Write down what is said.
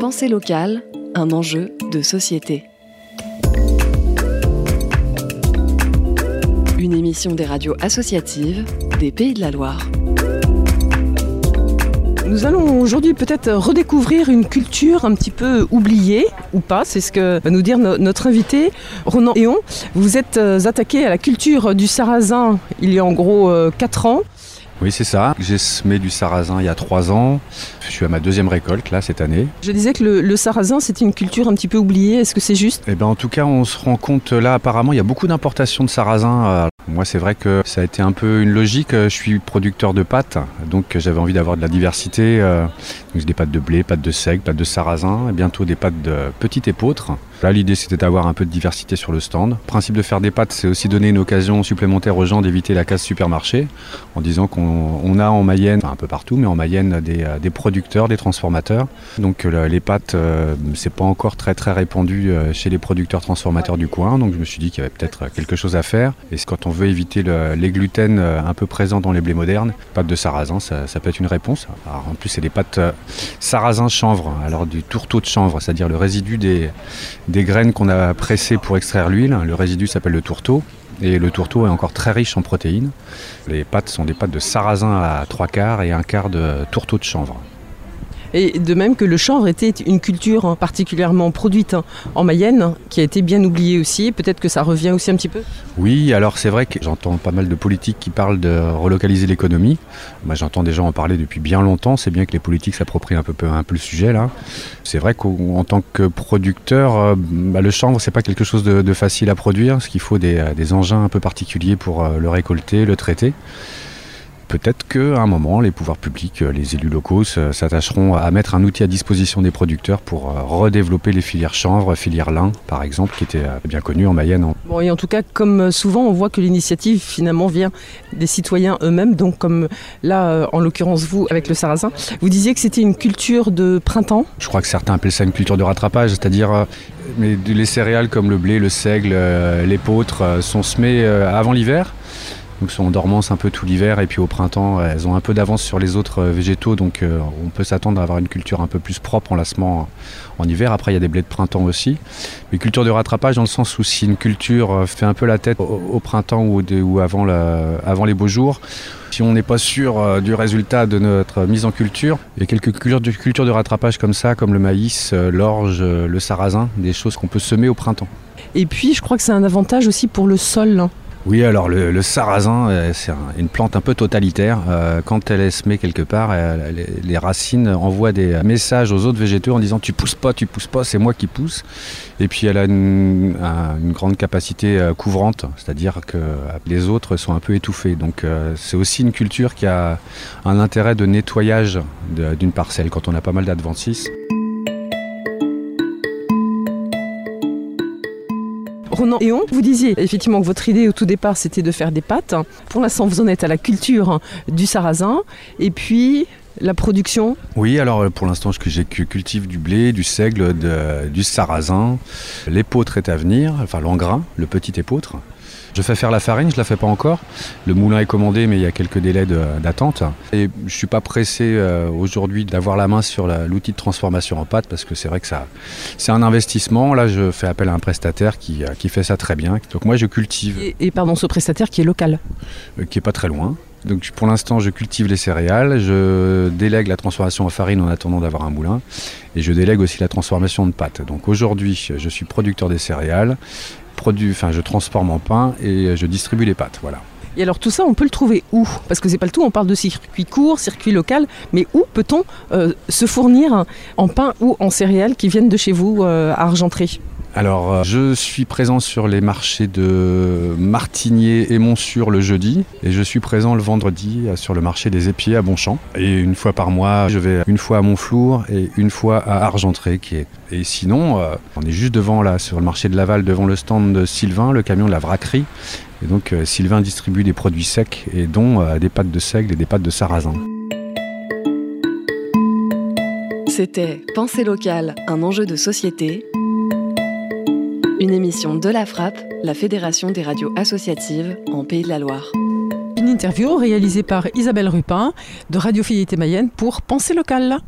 Pensée locale, un enjeu de société. Une émission des radios associatives des Pays de la Loire. Nous allons aujourd'hui peut-être redécouvrir une culture un petit peu oubliée ou pas, c'est ce que va nous dire no- notre invité, Ronan Héon. Vous êtes euh, attaqué à la culture du sarrasin il y a en gros 4 ans. Oui, c'est ça. J'ai semé du sarrasin il y a trois ans. Je suis à ma deuxième récolte, là, cette année. Je disais que le, le sarrasin c'était une culture un petit peu oubliée, est-ce que c'est juste? Et ben, en tout cas, on se rend compte, là, apparemment, il y a beaucoup d'importations de sarrasin. Euh, Moi, c'est vrai que ça a été un peu une logique. Je suis producteur de pâtes, donc j'avais envie d'avoir de la diversité. euh, Donc, j'ai des pâtes de blé, pâtes de seigle, pâtes de sarrasin, et bientôt des pâtes de petite épeautre. Là, l'idée, c'était d'avoir un peu de diversité sur le stand. Le principe de faire des pâtes, c'est aussi donner une occasion supplémentaire aux gens d'éviter la case supermarché, en disant qu'on on a en Mayenne, un peu partout, mais en Mayenne, des, euh, producteurs, des transformateurs. Donc les pâtes, euh, c'est pas encore très très répandu euh, chez les producteurs transformateurs du coin. Donc je me suis dit qu'il y avait peut-être quelque chose à faire. Et quand on veut éviter le- les gluten un peu présents dans les blés modernes, pâtes de sarrasin, ça, peut être une réponse. En plus, c'est des pâtes sarrasin chanvre, alors du tourteau de chanvre, c'est-à-dire le résidu des, des graines qu'on a pressées pour extraire l'huile. Le résidu s'appelle le tourteau. Et le tourteau est encore très riche en protéines. Les pâtes sont des pâtes de sarrasin à trois quarts et un quart de tourteau de chanvre. Et de même que le chanvre était une culture particulièrement produite hein, en Mayenne, qui a été bien oubliée aussi, peut-être que ça revient aussi un petit peu? Oui, alors c'est vrai que j'entends pas mal de politiques qui parlent de relocaliser l'économie. J'entends des gens en parler depuis bien longtemps, c'est bien que les politiques s'approprient un peu, le sujet. C'est vrai qu'en tant que producteur, euh, bah, le chanvre c'est pas quelque chose de, facile à produire, parce qu'il faut des, euh, engins un peu particuliers pour euh, le récolter, le traiter. Peut-être qu'à un moment, les pouvoirs publics, euh, les élus locaux s'attacheront à mettre un outil à disposition des producteurs pour euh, redévelopper les filières chanvre, filière lin par exemple, qui étaient euh, bien connues en Mayenne en Bon, et en tout cas, comme souvent, on voit que l'initiative finalement vient des citoyens eux-mêmes. Donc, comme là, en l'occurrence, vous, avec le sarrasin, vous disiez que c'était une culture de printemps. Je crois que certains appellent ça une culture de rattrapage, c'est-à-dire mais les céréales comme le blé, le seigle, l'épeautre sont semées avant l'hiver. Donc sont en dormance un peu tout l'hiver et puis au printemps elles ont un peu d'avance sur les autres euh, végétaux donc euh, on peut s'attendre à avoir une culture un peu plus propre en la semant en hiver. Après il y a des blés de printemps aussi. Mais culture de rattrapage dans le sens où si une culture euh, fait un peu la tête au, printemps ou, avant, avant les beaux jours, si on n'est pas sûr euh, du résultat de notre mise en culture, il y a quelques cultures de, rattrapage comme ça, comme le maïs, euh, l'orge, euh, le sarrasin, des choses qu'on peut semer au printemps. Et puis, je crois que c'est un avantage aussi pour le sol. Oui, alors le, sarrasin, euh, c'est un- une plante un peu totalitaire. Euh, quand elle est semée quelque part, les, racines envoient des messages aux autres végétaux en disant tu pousses pas, tu pousses pas, c'est moi qui pousse. Et puis elle a une, un- une grande capacité euh, couvrante, c'est-à-dire que les autres sont un peu étouffés. Donc c'est aussi une culture qui a un intérêt de nettoyage d'une parcelle quand on a pas mal d'adventices. Héon, vous disiez effectivement que votre idée au tout départ, c'était de faire des pâtes. Pour l'instant, vous en êtes à la culture du sarrasin. Et puis, la production. Oui, alors euh, pour l'instant, je cultive du blé, du seigle, de- du sarrasin. L'épeautre est à venir, enfin l'engrais, le petit épeautre. Je fais faire la farine, je la fais pas encore. Le moulin est commandé, mais il y a quelques délais d'attente. Et je suis pas pressé euh, aujourd'hui d'avoir la main sur l'outil de transformation en pâte parce que c'est vrai que ça, c'est un investissement. Là, je fais appel à un prestataire qui, euh, qui fait ça très bien. Donc moi, je cultive Et, et pardon, ce prestataire qui est local. euh, qui est pas très loin. Donc pour l'instant, je cultive les céréales, je délègue la transformation en farine en attendant d'avoir un moulin, et je délègue aussi la transformation de pâte. Donc aujourd'hui, je suis producteur des céréales, produit, enfin je transforme en pain et je distribue les pâtes. Voilà. Et alors tout ça, on peut le trouver où? Parce que c'est pas le tout, on parle de circuit court, circuit local, mais où peut-on euh, se fournir en pain ou en céréales qui viennent de chez vous euh, à Argentré? Alors euh, je suis présent sur les marchés de Martigné et Montsûr le jeudi, et je suis présent le vendredi euh, sur le marché des épiers à Bonchamp. Et une fois par mois, je vais une fois à Montflour et une fois à Argentré Et sinon, euh, on est juste devant là, sur le marché de Laval, devant le stand de Sylvain, le camion de la vraquerie. Et donc Sylvain distribue des produits secs et dont des pâtes de seigle et des pâtes de sarrasin. C'était Pensée locale, un enjeu de société. Une émission de la Frappe, la Fédération des radios associatives en Pays de la Loire. Une interview réalisée par Isabelle Rupin de Radio Fidélité Mayenne pour Pensée locale.